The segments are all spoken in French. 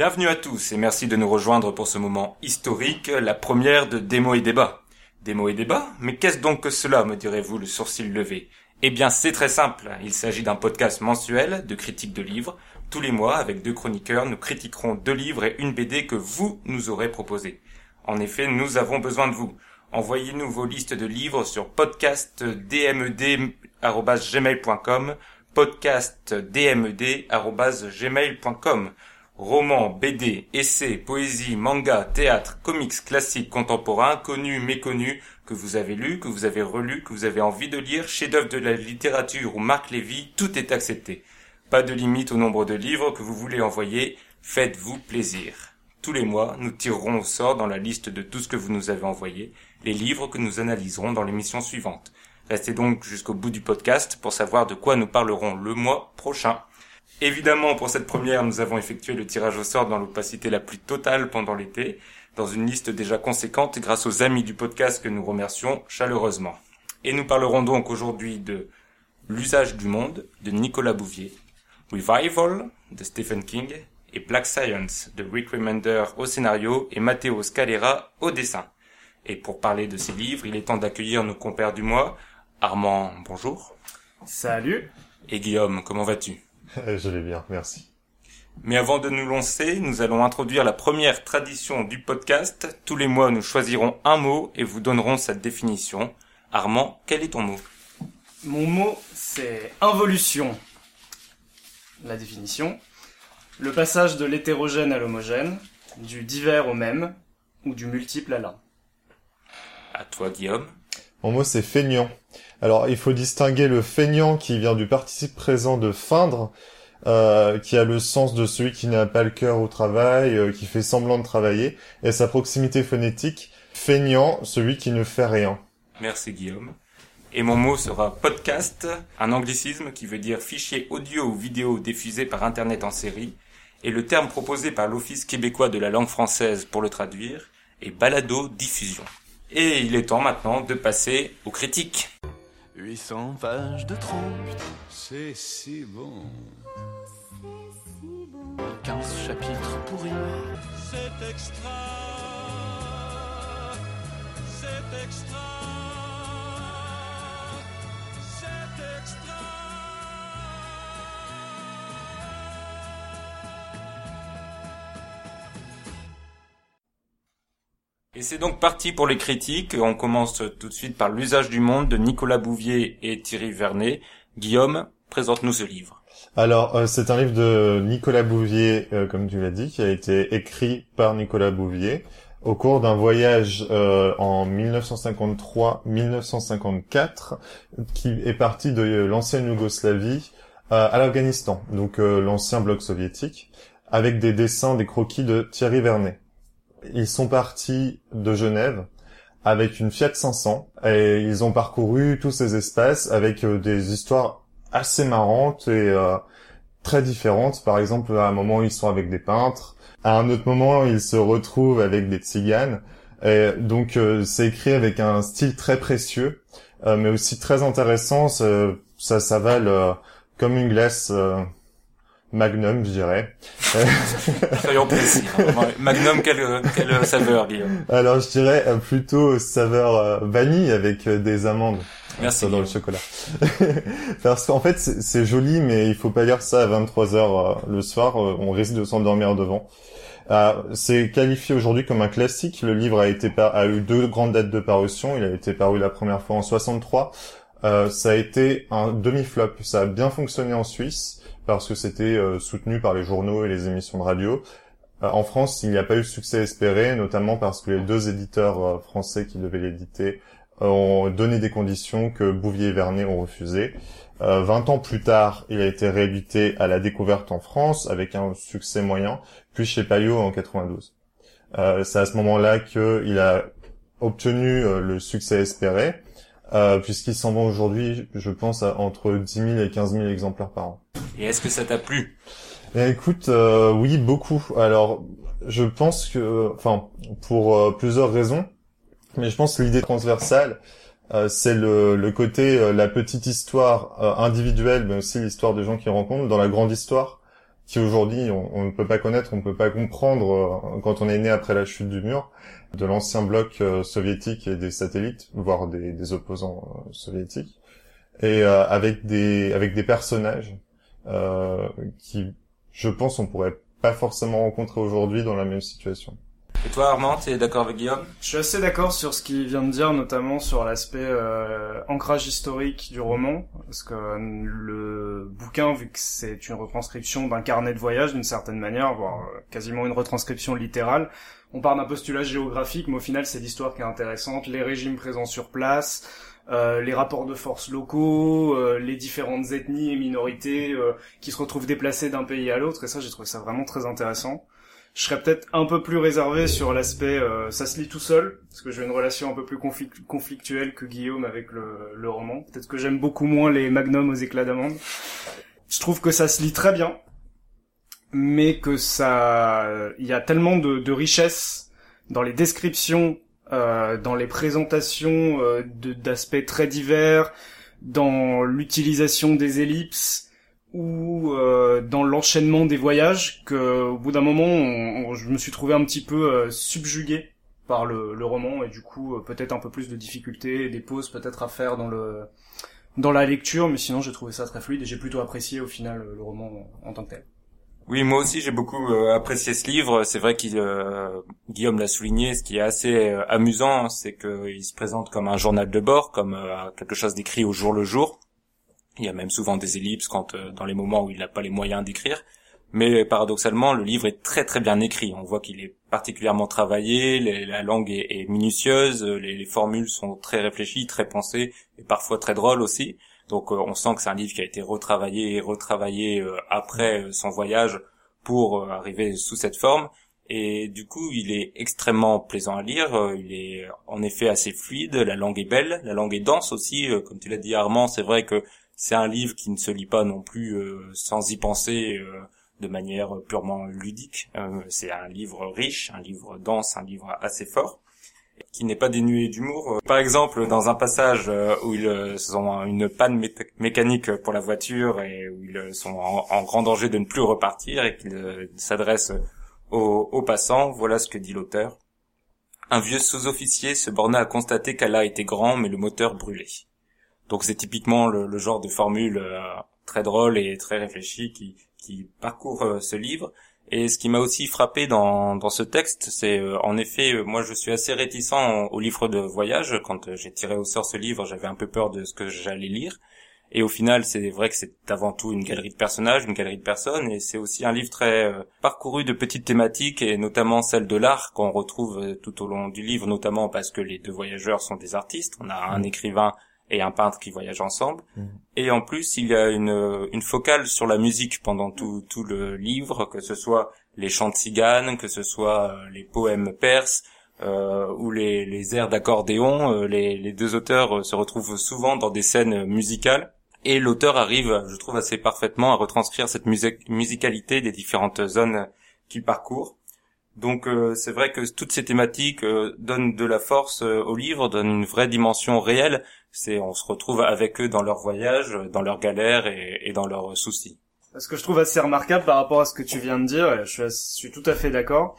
Bienvenue à tous et merci de nous rejoindre pour ce moment historique, la première de Démo et Débat. Démo et Débat Mais qu'est-ce donc que cela, me direz-vous, le sourcil levé? Eh bien, c'est très simple. Il s'agit d'un podcast mensuel de critique de livres. Tous les mois, avec deux chroniqueurs, nous critiquerons deux livres et une BD que vous nous aurez proposé. En effet, nous avons besoin de vous. Envoyez-nous vos listes de livres sur podcastdmed.gmail.com podcastdmed.gmail.com Romans, BD, essais, poésie, manga, théâtre, comics classiques, contemporains, connus, méconnus, que vous avez lus, que vous avez relus, que vous avez envie de lire, chef-d'œuvre de la littérature ou Marc Lévy, tout est accepté. Pas de limite au nombre de livres que vous voulez envoyer, faites-vous plaisir. Tous les mois, nous tirerons au sort dans la liste de tout ce que vous nous avez envoyé, les livres que nous analyserons dans l'émission suivante. Restez donc jusqu'au bout du podcast pour savoir de quoi nous parlerons le mois prochain. Évidemment, pour cette première, nous avons effectué le tirage au sort dans l'opacité la plus totale pendant l'été, dans une liste déjà conséquente grâce aux amis du podcast que nous remercions chaleureusement. Et nous parlerons donc aujourd'hui de L'usage du monde de Nicolas Bouvier, Revival de Stephen King et Black Science de Rick Remender au scénario et Matteo Scalera au dessin. Et pour parler de ces livres, il est temps d'accueillir nos compères du mois. Armand, bonjour. Salut. Et Guillaume, comment vas-tu? Je vais bien, merci. Mais avant de nous lancer, nous allons introduire la première tradition du podcast. Tous les mois, nous choisirons un mot et vous donnerons sa définition. Armand, quel est ton mot? Mon mot, c'est involution. La définition. Le passage de l'hétérogène à l'homogène, du divers au même, ou du multiple à l'un. À toi, Guillaume. Mon mot, c'est feignant. Alors, il faut distinguer le feignant qui vient du participe présent de feindre, euh, qui a le sens de celui qui n'a pas le cœur au travail, euh, qui fait semblant de travailler, et sa proximité phonétique, feignant, celui qui ne fait rien. Merci Guillaume. Et mon mot sera podcast, un anglicisme qui veut dire fichier audio ou vidéo diffusé par Internet en série, et le terme proposé par l'Office québécois de la langue française pour le traduire est balado-diffusion. Et il est temps maintenant de passer aux critiques. 800 pages de trompe, c'est si bon. 15 chapitres pourris. C'est extra, c'est extra, Et c'est donc parti pour les critiques. On commence tout de suite par L'usage du monde de Nicolas Bouvier et Thierry Vernet. Guillaume, présente-nous ce livre. Alors, euh, c'est un livre de Nicolas Bouvier, euh, comme tu l'as dit, qui a été écrit par Nicolas Bouvier au cours d'un voyage euh, en 1953-1954 qui est parti de l'ancienne Yougoslavie à l'Afghanistan, donc l'ancien bloc soviétique, avec des dessins, des croquis de Thierry Vernet. Ils sont partis de Genève avec une Fiat 500 et ils ont parcouru tous ces espaces avec euh, des histoires assez marrantes et euh, très différentes. Par exemple, à un moment, ils sont avec des peintres. À un autre moment, ils se retrouvent avec des tziganes. Et donc, euh, c'est écrit avec un style très précieux, mais aussi très intéressant. Ça, s'avale comme une glace Magnum, je dirais. Soyons précis. Hein. Magnum, quelle, quelle saveur, Guillaume? Alors, je dirais euh, plutôt saveur euh, vanille avec euh, des amandes. Merci. Dans le chocolat. Parce qu'en fait, c'est joli, mais il faut pas lire ça à 23 heures le soir. on risque de s'endormir devant. c'est qualifié aujourd'hui comme un classique. Le livre a été a eu deux grandes dates de parution. Il a été paru la première fois en 63. ça a été un demi-flop. Ça a bien fonctionné en Suisse parce que c'était euh, soutenu par les journaux et les émissions de radio. Euh, en France, il n'y a pas eu le succès espéré, notamment parce que les deux éditeurs euh, français qui devaient l'éditer ont donné des conditions que Bouvier et Vernet ont refusées. Euh, 20 ans plus tard, il a été réédité à la découverte en France avec un succès moyen, puis chez Payot en 92. Euh, c'est à ce moment-là qu'il a obtenu le succès espéré, euh, puisqu'il s'en vend aujourd'hui, je pense, à entre 10 000 et 15 000 exemplaires par an. Et est-ce que ça t'a plu? Eh, Écoute, euh, oui, beaucoup. Alors, je pense que, enfin, pour euh, plusieurs raisons, mais je pense que l'idée transversale, Euh, c'est le, le côté euh, la petite histoire euh, individuelle, mais aussi l'histoire des gens qu'ils rencontrent dans la grande histoire qui aujourd'hui on, on ne peut pas connaître, on ne peut pas comprendre euh, quand on est né après la chute du mur de l'ancien bloc euh, soviétique et des satellites, voire des, opposants euh, soviétiques, et euh, avec des avec des personnages qui, je pense, on pourrait pas forcément rencontrer aujourd'hui dans la même situation. Et toi Armand, t'es d'accord avec Guillaume? Je suis assez d'accord sur ce qu'il vient de dire, notamment sur l'aspect euh, ancrage historique du roman, parce que euh, le bouquin, vu que c'est une retranscription d'un carnet de voyage d'une certaine manière, voire euh, quasiment une retranscription littérale, on part d'un postulat géographique, mais au final c'est l'histoire qui est intéressante, les régimes présents sur place, euh, les rapports de force locaux, euh, les différentes ethnies et minorités euh, qui se retrouvent déplacées d'un pays à l'autre, et ça j'ai trouvé ça vraiment très intéressant. Je serais peut-être un peu plus réservé sur l'aspect euh, ça se lit tout seul, parce que j'ai une relation un peu plus conflic- conflictuelle que Guillaume avec le, le roman. Peut-être que j'aime beaucoup moins les magnums aux éclats d'amande. Je trouve que ça se lit très bien, mais que ça, il y a tellement de, de richesse dans les descriptions, euh, dans les présentations euh, d'aspects très divers, dans l'utilisation des ellipses ou euh, dans l'enchaînement des voyages que au bout d'un moment je me suis trouvé un petit peu euh, subjugué par le, le roman et du coup euh, peut-être un peu plus de difficultés des pauses peut-être à faire dans le dans la lecture mais sinon j'ai trouvé ça très fluide et j'ai plutôt apprécié au final le roman en tant que tel Oui, moi aussi j'ai beaucoup euh, apprécié ce livre. C'est vrai qu'il euh, Guillaume l'a souligné. Ce qui est assez euh, amusant, c'est qu'il se présente comme un journal de bord, comme euh, quelque chose d'écrit au jour le jour. Il y a même souvent des ellipses quand euh, dans les moments où il n'a pas les moyens d'écrire. Mais paradoxalement, le livre est très très bien écrit. On voit qu'il est particulièrement travaillé, la langue est, minutieuse, euh, les, les formules sont très réfléchies, très pensées et parfois très drôles aussi. Donc euh, on sent que c'est un livre qui a été retravaillé et retravaillé après son voyage pour arriver sous cette forme. Et du coup, il est extrêmement plaisant à lire. Il est en effet assez fluide. La langue est belle, la langue est dense aussi. Comme tu l'as dit, Armand, c'est vrai que c'est un livre qui ne se lit pas non plus euh, sans y penser euh, de manière purement ludique. Euh, c'est un livre riche, un livre dense, un livre assez fort qui n'est pas dénué d'humour. Euh, Par exemple, dans un passage euh, où ils euh, ont une panne mé- mécanique pour la voiture et où ils euh, sont en, grand danger de ne plus repartir et qu'ils euh, s'adressent aux, aux passants, voilà ce que dit l'auteur. Un vieux sous-officier se borna à constater qu'Allah était grand, mais le moteur brûlait. Donc c'est typiquement le, le genre de formule euh, très drôle et très réfléchie qui, qui parcourt euh, ce livre. Et ce qui m'a aussi frappé dans, dans ce texte, c'est euh, en effet, euh, moi je suis assez réticent au, au livre de voyage. Quand euh, j'ai tiré au sort ce livre, j'avais un peu peur de ce que j'allais lire. Et au final, c'est vrai que c'est avant tout une galerie de personnages, une galerie de personnes, et c'est aussi un livre très parcouru de petites thématiques, et notamment celle de l'art qu'on retrouve tout au long du livre, notamment parce que les deux voyageurs sont des artistes. On a un écrivain et un peintre qui voyagent ensemble. Et en plus, il y a une, une focale sur la musique pendant tout, tout le livre, que ce soit les chants de ciganes, que ce soit euh, les poèmes perses, euh, ou les, les airs d'accordéon. Euh, les, les deux auteurs euh, se retrouvent souvent dans des scènes musicales. Et l'auteur arrive, je trouve, assez parfaitement à retranscrire cette musicalité des différentes zones qu'il parcourt. Donc euh, c'est vrai que toutes ces thématiques euh, donnent de la force euh, au livre, donnent une vraie dimension réelle. C'est on se retrouve avec eux dans leur voyage, dans leurs galères et, dans leurs soucis. Ce que je trouve assez remarquable par rapport à ce que tu viens de dire, je suis, je suis tout à fait d'accord,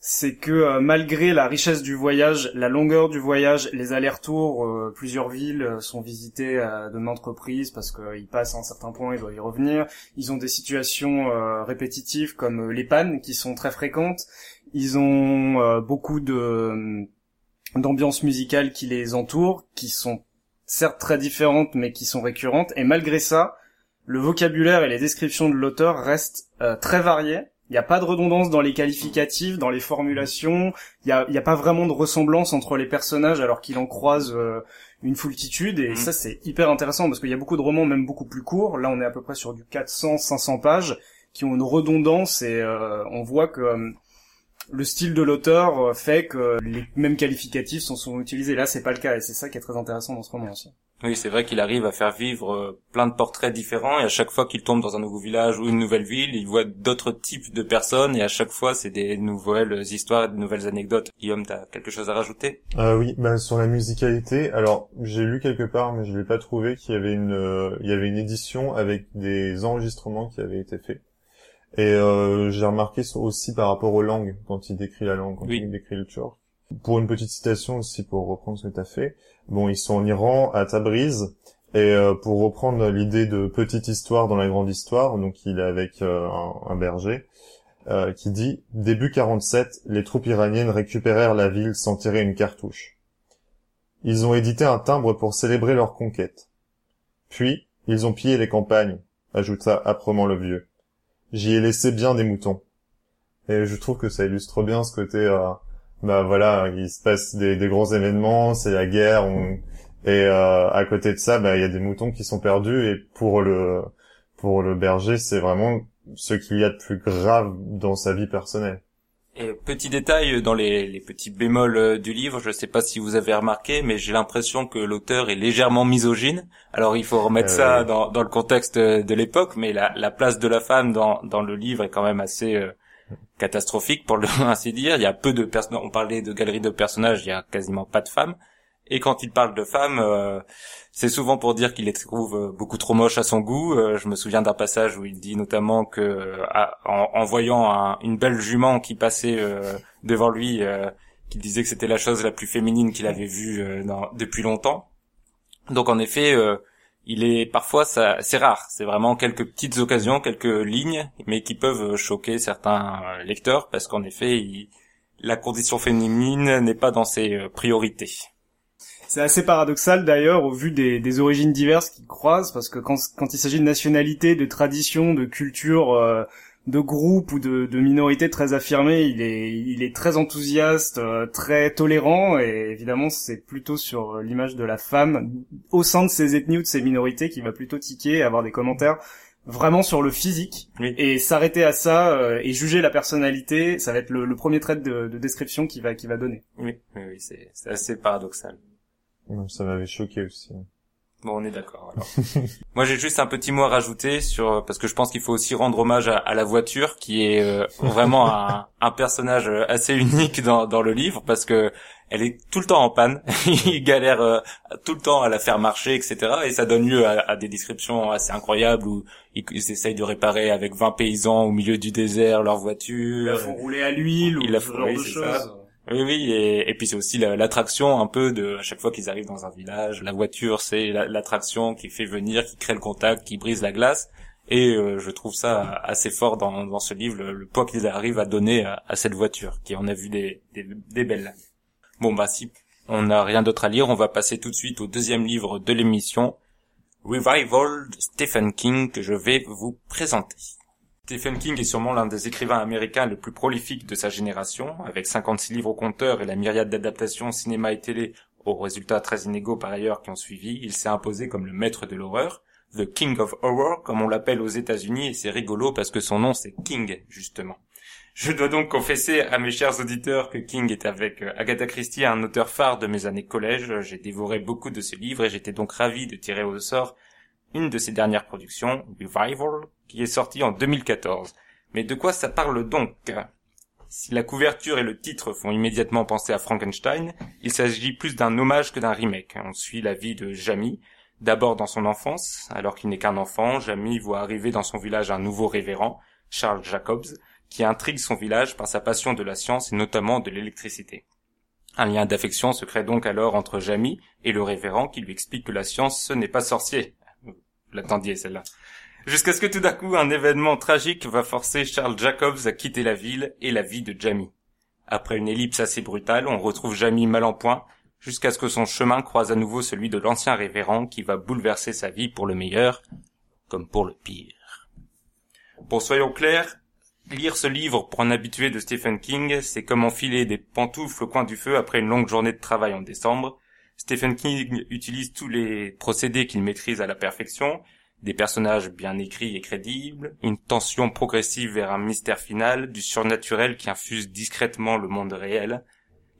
c'est que euh, malgré la richesse du voyage, la longueur du voyage, les allers-retours, euh, plusieurs villes euh, sont visitées de maintes reprises parce qu'ils passent à un certain point, ils doivent y revenir. Ils ont des situations répétitives comme les pannes qui sont très fréquentes. Ils ont beaucoup de d'ambiances musicales qui les entourent, qui sont certes très différentes mais qui sont récurrentes. Et malgré ça, le vocabulaire et les descriptions de l'auteur restent très variés. Il n'y a pas de redondance dans les qualificatifs, dans les formulations. Il n'y a, il y a pas vraiment de ressemblance entre les personnages alors qu'il en croise euh, une foultitude. Et Mhm. ça, c'est hyper intéressant parce qu'il y a beaucoup de romans, même beaucoup plus courts. Là, on est à peu près sur du 400-500 pages qui ont une redondance et euh, on voit que euh, le style de l'auteur fait que les mêmes qualificatifs sont souvent utilisés. Là, c'est pas le cas et c'est ça qui est très intéressant dans ce roman aussi. Oui, c'est vrai qu'il arrive à faire vivre euh, plein de portraits différents et à chaque fois qu'il tombe dans un nouveau village ou une nouvelle ville, il voit d'autres types de personnes et à chaque fois c'est des nouvelles histoires et de nouvelles anecdotes. Guillaume, t'as quelque chose à rajouter? Euh, oui, bah, sur la musicalité, alors j'ai lu quelque part, mais je l'ai pas trouvé, qu'il y avait une, euh, il y avait une édition avec des enregistrements qui avaient été faits. Et euh, j'ai remarqué aussi par rapport aux langues, quand il décrit la langue, quand Oui. il décrit le turc. Pour une petite citation aussi, pour reprendre ce que tu fait, bon, ils sont en Iran, à Tabriz, et euh, pour reprendre l'idée de petite histoire dans la grande histoire, donc il est avec euh, un, berger, euh, qui dit « Début 47, les troupes iraniennes récupérèrent la ville sans tirer une cartouche. Ils ont édité un timbre pour célébrer leur conquête. Puis, ils ont pillé les campagnes, ajouta âprement le vieux. J'y ai laissé bien des moutons. Et je trouve que ça illustre bien ce côté, bah voilà, il se passe des, des gros événements, c'est la guerre, on- et euh, à côté de ça, bah il y a des moutons qui sont perdus, et pour le pour le berger, c'est vraiment ce qu'il y a de plus grave dans sa vie personnelle. Et petit détail dans les, les petits bémols euh, du livre, je sais pas si vous avez remarqué, mais j'ai l'impression que l'auteur est légèrement misogyne. Alors il faut remettre Euh, ça dans, dans le contexte de l'époque, mais la, la place de la femme dans, dans le livre est quand même assez euh, catastrophique pour le ainsi dire. Il y a peu de personnes. On parlait de galerie de personnages, il y a quasiment pas de femmes. Et quand il parle de femmes, euh, c'est souvent pour dire qu'il les trouve euh, beaucoup trop moches à son goût. Euh, je me souviens d'un passage où il dit notamment que euh, en, voyant un- une belle jument qui passait devant lui, qu'il disait que c'était la chose la plus féminine qu'il avait vue depuis longtemps. Donc en effet, euh, il est parfois ça, c'est rare. C'est vraiment quelques petites occasions, quelques lignes, mais qui peuvent choquer certains euh, lecteurs parce qu'en effet, la condition féminine n'est pas dans ses euh, priorités. C'est assez paradoxal d'ailleurs au vu des, origines diverses qui croisent, parce que quand, il s'agit de nationalité, de tradition, de culture, euh, de groupe ou de, de minorité très affirmée, il est, il est très enthousiaste, euh, très tolérant, et évidemment c'est plutôt sur euh, l'image de la femme au sein de ces ethnies ou de ces minorités qui va plutôt tiquer et avoir des commentaires vraiment sur le physique Oui. et s'arrêter à ça euh, et juger la personnalité, ça va être le, le premier trait de, de description qu'il va, qu'il va donner. Oui, oui, oui, c'est c'est assez paradoxal. Ça m'avait choqué aussi. Bon, on est d'accord. Alors, moi j'ai juste un petit mot à rajouter sur parce que je pense qu'il faut aussi rendre hommage à, à la voiture, qui est euh, vraiment un, un personnage euh, assez unique dans, dans le livre parce que elle est tout le temps en panne. il galère euh, tout le temps à la faire marcher, etc. Et ça donne lieu à, à des descriptions assez incroyables où ils, ils essayent de réparer avec 20 paysans au milieu du désert leur Ils voiture. la font rouler à l'huile ou ce genre de choses. Oui, oui, et, puis c'est aussi la- l'attraction un peu de à chaque fois qu'ils arrivent dans un village, la voiture c'est la- l'attraction qui fait venir, qui crée le contact, qui brise la glace. Et euh, je trouve ça assez fort dans, ce livre, le, poids qu'ils arrivent à donner à, à cette voiture, qui en a vu des, des, des belles. Bon bah si on n'a rien d'autre à lire, on va passer tout de suite au deuxième livre de l'émission, Revival de Stephen King, que je vais vous présenter. Stephen King est sûrement l'un des écrivains américains les plus prolifiques de sa génération, avec 56 livres au compteur et la myriade d'adaptations cinéma et télé, aux résultats très inégaux par ailleurs qui ont suivi, il s'est imposé comme le maître de l'horreur, The King of Horror, comme on l'appelle aux États-Unis, et c'est rigolo parce que son nom c'est King, justement. Je dois donc confesser à mes chers auditeurs que King est avec euh, Agatha Christie un auteur phare de mes années collège. J'ai dévoré beaucoup de ses livres et j'étais donc ravi de tirer au sort une de ses dernières productions, Revival, qui est sortie en 2014. Mais de quoi ça parle donc? Si la couverture et le titre font immédiatement penser à Frankenstein, il s'agit plus d'un hommage que d'un remake. On suit la vie de Jamie, d'abord dans son enfance, alors qu'il n'est qu'un enfant, Jamie voit arriver dans son village un nouveau révérend, Charles Jacobs, qui intrigue son village par sa passion de la science et notamment de l'électricité. Un lien d'affection se crée donc alors entre Jamie et le révérend qui lui explique que la science ce n'est pas sorcier. Vous l'attendiez celle-là. Jusqu'à ce que tout d'un coup un événement tragique va forcer Charles Jacobs à quitter la ville et la vie de Jamie. Après une ellipse assez brutale, on retrouve Jamie mal en point, jusqu'à ce que son chemin croise à nouveau celui de l'ancien révérend qui va bouleverser sa vie pour le meilleur, comme pour le pire. Bon, soyons clairs, lire ce livre pour un habitué de Stephen King, c'est comme enfiler des pantoufles au coin du feu après une longue journée de travail en décembre. Stephen King utilise tous les procédés qu'il maîtrise à la perfection, des personnages bien écrits et crédibles, une tension progressive vers un mystère final, du surnaturel qui infuse discrètement le monde réel,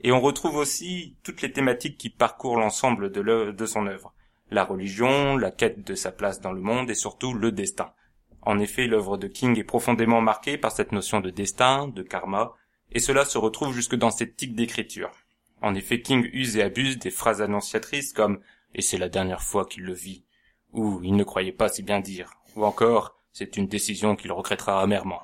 et on retrouve aussi toutes les thématiques qui parcourent l'ensemble de, son œuvre. la religion, la quête de sa place dans le monde et surtout le destin. En effet, l'œuvre de King est profondément marquée par cette notion de destin, de karma, et cela se retrouve jusque dans ses tics d'écriture. En effet, King use et abuse des phrases annonciatrices comme et c'est la dernière fois qu'il le vit, ou il ne croyait pas si bien dire, ou encore c'est une décision qu'il regrettera amèrement.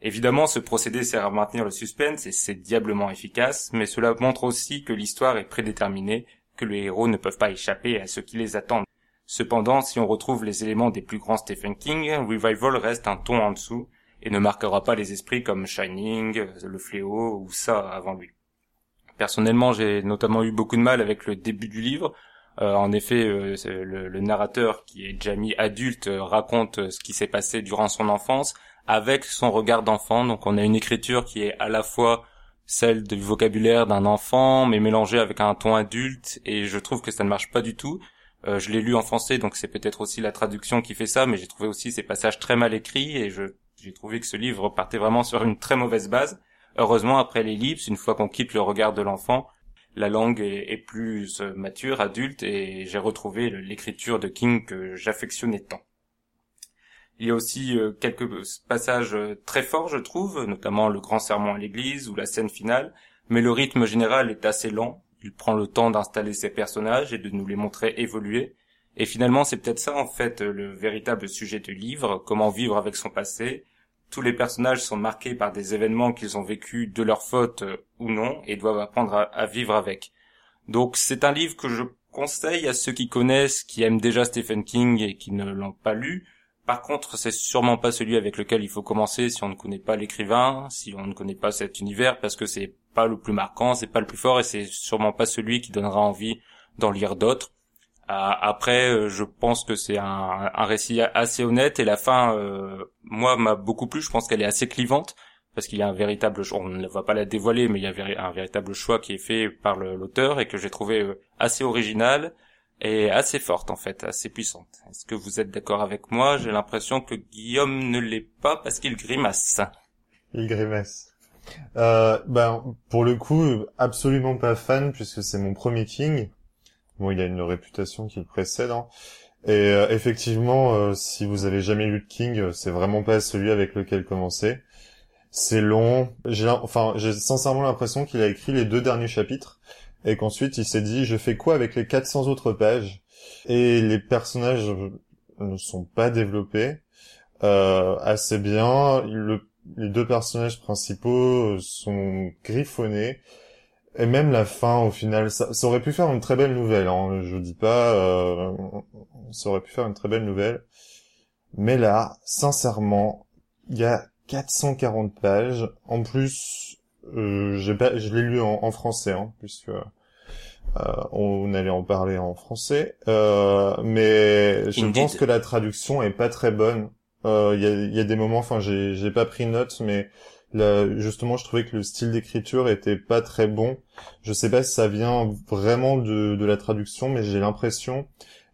Évidemment, ce procédé sert à maintenir le suspense et c'est diablement efficace, mais cela montre aussi que l'histoire est prédéterminée, que les héros ne peuvent pas échapper à ce qui les attend. Cependant, si on retrouve les éléments des plus grands Stephen King, Revival reste un ton en dessous et ne marquera pas les esprits comme Shining, Le Fléau ou ça avant lui. Personnellement, j'ai notamment eu beaucoup de mal avec le début du livre, euh, en effet, euh, le, narrateur, qui est Jamie adulte, euh, raconte ce qui s'est passé durant son enfance avec son regard d'enfant. Donc on a une écriture qui est à la fois celle du vocabulaire d'un enfant, mais mélangée avec un ton adulte, et je trouve que ça ne marche pas du tout. Euh, je l'ai lu en français, donc c'est peut-être aussi la traduction qui fait ça, mais j'ai trouvé aussi ces passages très mal écrits, et j'ai trouvé que ce livre partait vraiment sur une très mauvaise base. Heureusement, après l'ellipse, une fois qu'on quitte le regard de l'enfant, la langue est, plus mature, adulte, et j'ai retrouvé l'écriture de King que j'affectionnais tant. Il y a aussi euh, quelques passages euh, très forts, je trouve, notamment le grand sermon à l'église ou la scène finale, mais le rythme général est assez lent. Il prend le temps d'installer ses personnages et de nous les montrer évoluer. Et finalement, c'est peut-être ça, en fait, le véritable sujet du livre, comment vivre avec son passé. Tous les personnages sont marqués par des événements qu'ils ont vécus de leur faute euh, ou non, et doivent apprendre à, vivre avec. Donc c'est un livre que je conseille à ceux qui connaissent, qui aiment déjà Stephen King et qui ne l'ont pas lu, par contre, c'est sûrement pas celui avec lequel il faut commencer si on ne connaît pas l'écrivain, si on ne connaît pas cet univers, parce que c'est pas le plus marquant, c'est pas le plus fort, et c'est sûrement pas celui qui donnera envie d'en lire d'autres. Euh, après, euh, je pense que c'est un, récit assez honnête, et la fin, euh, moi, m'a beaucoup plu. Je pense qu'elle est assez clivante, parce qu'il y a un véritable, on ne va pas la dévoiler, mais il y a un véritable choix qui est fait par l'auteur et que j'ai trouvé assez original est assez forte en fait, assez puissante. Est-ce que vous êtes d'accord avec moi? J'ai l'impression que Guillaume ne l'est pas parce qu'il grimace. Il grimace. Euh, ben pour le coup, absolument pas fan puisque c'est mon premier King. Bon, il a une réputation qui le précède. Hein. Et euh, effectivement, euh, si vous avez jamais lu de King, c'est vraiment pas celui avec lequel commencer. C'est long. J'ai, enfin, j'ai sincèrement l'impression qu'il a écrit les deux derniers chapitres et qu'ensuite il s'est dit je fais quoi avec les 400 autres pages? Et les personnages ne sont pas développés euh, assez bien. Les deux personnages principaux sont griffonnés. Et même la fin au final ça, aurait pu faire une très belle nouvelle hein, je dis pas euh, ça aurait pu faire une très belle nouvelle. Mais là sincèrement il y a 440 pages en plus euh, je l'ai lu en, français, hein, puisque euh, on allait en parler en français. Euh, mais je pense que la traduction est pas très bonne. Euh, il y, a, y, a, des moments, enfin, j'ai pas pris note, mais là, justement, je trouvais que le style d'écriture était pas très bon. Je sais pas si ça vient vraiment de, de la traduction, mais j'ai l'impression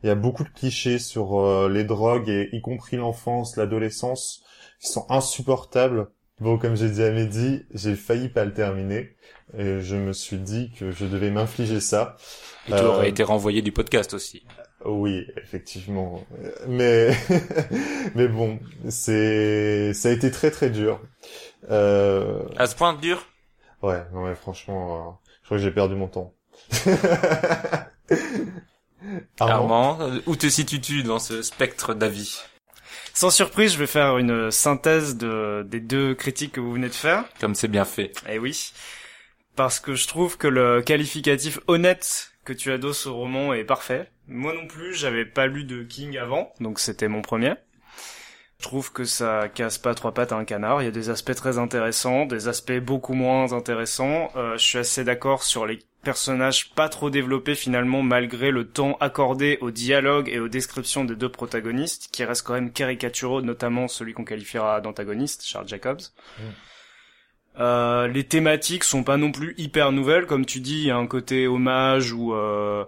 il y a beaucoup de clichés sur euh, les drogues et y compris l'enfance, l'adolescence, qui sont insupportables. Bon, comme j'ai dit à Mehdi, j'ai failli pas le terminer. Et je me suis dit que je devais m'infliger ça. Et tu aurais euh, été renvoyé du podcast aussi. Oui, effectivement. Mais, mais bon, c'est, ça a été très très dur. Euh... À ce point dur? Ouais, non mais franchement, euh, je crois que j'ai perdu mon temps. Armand, euh, où te situes-tu dans ce spectre d'avis? Sans surprise, je vais faire une synthèse de, des deux critiques que vous venez de faire. Comme c'est bien fait. Eh oui. Parce que je trouve que le qualificatif honnête que tu adosses au roman est parfait. Moi non plus, j'avais pas lu de King avant, donc c'était mon premier. Je trouve que ça casse pas trois pattes à un canard. Il y a des aspects très intéressants, des aspects beaucoup moins intéressants. Euh, je suis assez d'accord sur les personnage pas trop développé finalement malgré le temps accordé au dialogue et aux descriptions des deux protagonistes qui restent quand même caricaturaux notamment celui qu'on qualifiera d'antagoniste Charles Jacobs mm. euh, les thématiques sont pas non plus hyper nouvelles comme tu dis il y a un côté hommage ou euh,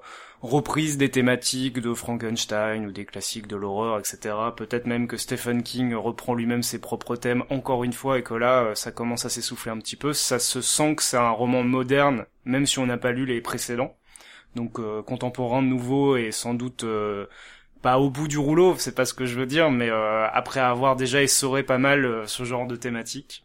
reprise des thématiques de Frankenstein ou des classiques de l'horreur, etc. Peut-être même que Stephen King reprend lui-même ses propres thèmes encore une fois et que là, euh, ça commence à s'essouffler un petit peu. Ça se sent que c'est un roman moderne, même si on n'a pas lu les précédents. donc euh, contemporain, nouveau et sans doute euh, pas au bout du rouleau, c'est pas ce que je veux dire, mais après avoir déjà essoré pas mal ce genre de thématiques,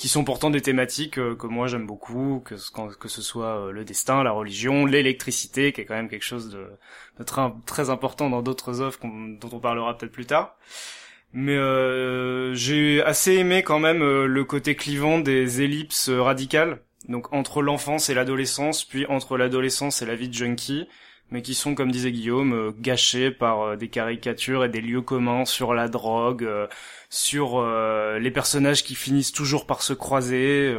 qui sont pourtant des thématiques euh, que moi j'aime beaucoup, que, ce- soit euh, le destin, la religion, l'électricité, qui est quand même quelque chose de, très, très important dans d'autres œuvres dont on parlera peut-être plus tard. Mais euh, j'ai assez aimé quand même le côté clivant des ellipses radicales, donc entre l'enfance et l'adolescence, puis entre l'adolescence et la vie de junkie, mais qui sont, comme disait Guillaume, euh, gâchés par euh, des caricatures et des lieux communs sur la drogue, euh, sur les personnages qui finissent toujours par se croiser.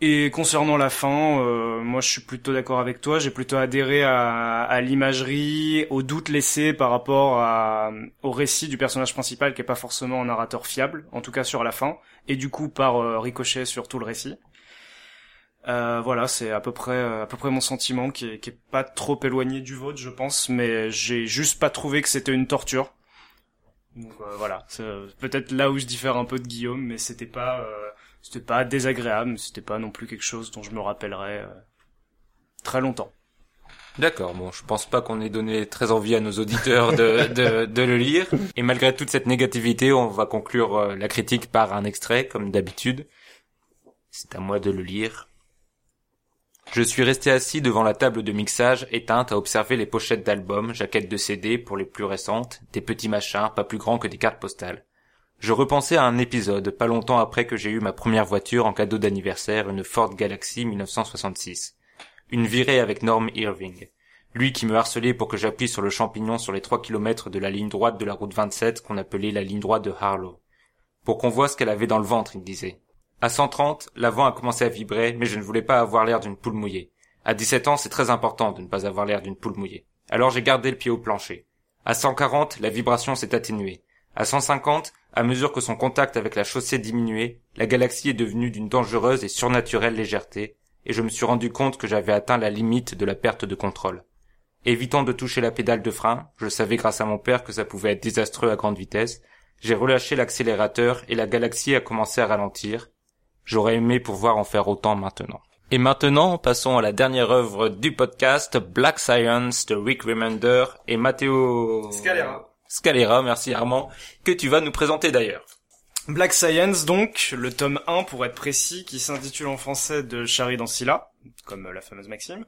Et concernant la fin, moi je suis plutôt d'accord avec toi, j'ai plutôt adhéré à, l'imagerie, aux doutes laissés par rapport à, au récit du personnage principal qui est pas forcément un narrateur fiable, en tout cas sur la fin, et du coup par ricochet sur tout le récit. Euh, voilà, c'est à peu près à peu près mon sentiment qui est, qui est pas trop éloigné du vôtre, je pense, mais j'ai juste pas trouvé que c'était une torture. Donc euh, voilà, c'est euh, peut-être là où je diffère un peu de Guillaume, mais c'était pas euh, c'était pas désagréable, c'était pas non plus quelque chose dont je me rappellerai euh, très longtemps. D'accord, bon, je pense pas qu'on ait donné très envie à nos auditeurs de, de, de le lire. Et malgré toute cette négativité, on va conclure euh, la critique par un extrait, comme d'habitude. C'est à moi de le lire. Je suis resté assis devant la table de mixage, éteinte à observer les pochettes d'albums, jaquettes de CD pour les plus récentes, des petits machins pas plus grands que des cartes postales. Je repensais à un épisode, pas longtemps après que j'ai eu ma première voiture en cadeau d'anniversaire, une Ford Galaxy 1966 une virée avec Norm Irving. Lui qui me harcelait pour que j'appuie sur le champignon sur les trois kilomètres de la ligne droite de la route 27 qu'on appelait la ligne droite de Harlow. Pour qu'on voie ce qu'elle avait dans le ventre, il disait. À 130, l'avant a commencé à vibrer, mais je ne voulais pas avoir l'air d'une poule mouillée. À 17 ans, c'est très important de ne pas avoir l'air d'une poule mouillée. Alors j'ai gardé le pied au plancher. À 140, la vibration s'est atténuée. À 150, à mesure que son contact avec la chaussée diminuait, la galaxie est devenue d'une dangereuse et surnaturelle légèreté, et je me suis rendu compte que j'avais atteint la limite de la perte de contrôle. Évitant de toucher la pédale de frein, je savais grâce à mon père que ça pouvait être désastreux à grande vitesse, j'ai relâché l'accélérateur et la galaxie a commencé à ralentir. J'aurais aimé pouvoir en faire autant maintenant. Et maintenant, passons à la dernière œuvre du podcast, Black Science de Rick Remender et Matteo Scalera. Scalera, merci Armand, que tu vas nous présenter d'ailleurs. Black Science donc, le tome 1 pour être précis, qui s'intitule en français de Shari Dancila, comme la fameuse Maxime,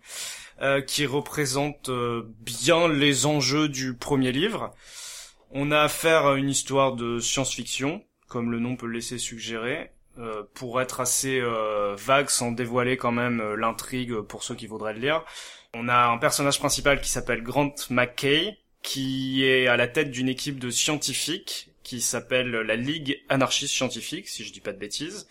euh, qui représente euh, bien les enjeux du premier livre. On a affaire à une histoire de science-fiction, comme le nom peut le laisser suggérer, euh, pour être assez euh, vague sans dévoiler quand même euh, l'intrigue pour ceux qui voudraient le lire. On a un personnage principal qui s'appelle Grant McKay, qui est à la tête d'une équipe de scientifiques qui s'appelle la Ligue anarchiste scientifique, si je dis pas de bêtises,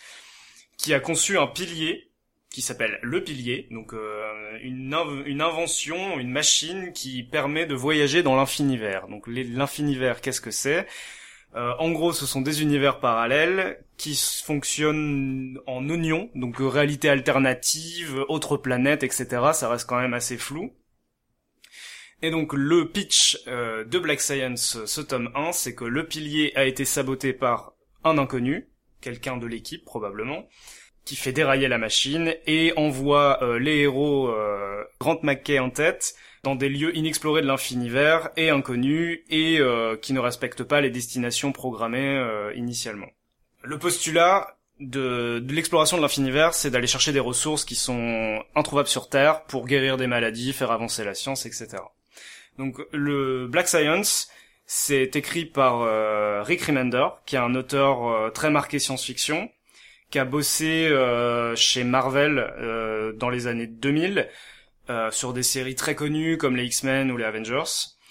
qui a conçu un pilier qui s'appelle le pilier, donc euh, une, une invention, une machine qui permet de voyager dans l'infinivers. Donc l'infinivers, qu'est-ce que c'est? Euh, En gros, ce sont des univers parallèles qui fonctionnent en oignon, donc euh, réalité alternative, autre planète, etc. Ça reste quand même assez flou. Et donc le pitch euh, de Black Science, ce tome 1, c'est que le pilier a été saboté par un inconnu, quelqu'un de l'équipe probablement, qui fait dérailler la machine et envoie les héros Grant McKay en tête dans des lieux inexplorés de l'infinivers et inconnus et euh, qui ne respectent pas les destinations programmées euh, initialement. Le postulat de, l'exploration de l'infinivers, c'est d'aller chercher des ressources qui sont introuvables sur Terre pour guérir des maladies, faire avancer la science, etc. Donc le Black Science, c'est écrit par euh, Rick Remender, qui est un auteur très marqué science-fiction, qui a bossé chez Marvel dans les années 2000 euh, sur des séries très connues comme les X-Men ou les Avengers.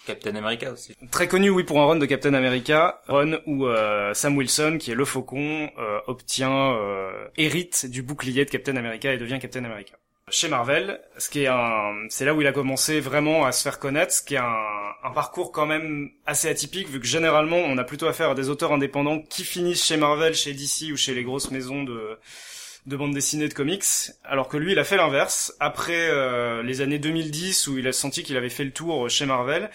Captain America aussi. Très connu, oui, pour un run de Captain America, run où euh, Sam Wilson, qui est le Faucon, euh, obtient, euh, hérite du bouclier de Captain America et devient Captain America. Chez Marvel, ce qui est un, c'est là où il a commencé vraiment à se faire connaître, ce qui est un, un parcours quand même assez atypique, vu que généralement on a plutôt affaire à des auteurs indépendants qui finissent chez Marvel, chez DC ou chez les grosses maisons de de bande dessinée de comics, alors que lui il a fait l'inverse. Après euh, les années 2010 où il a senti qu'il avait fait le tour chez Marvel,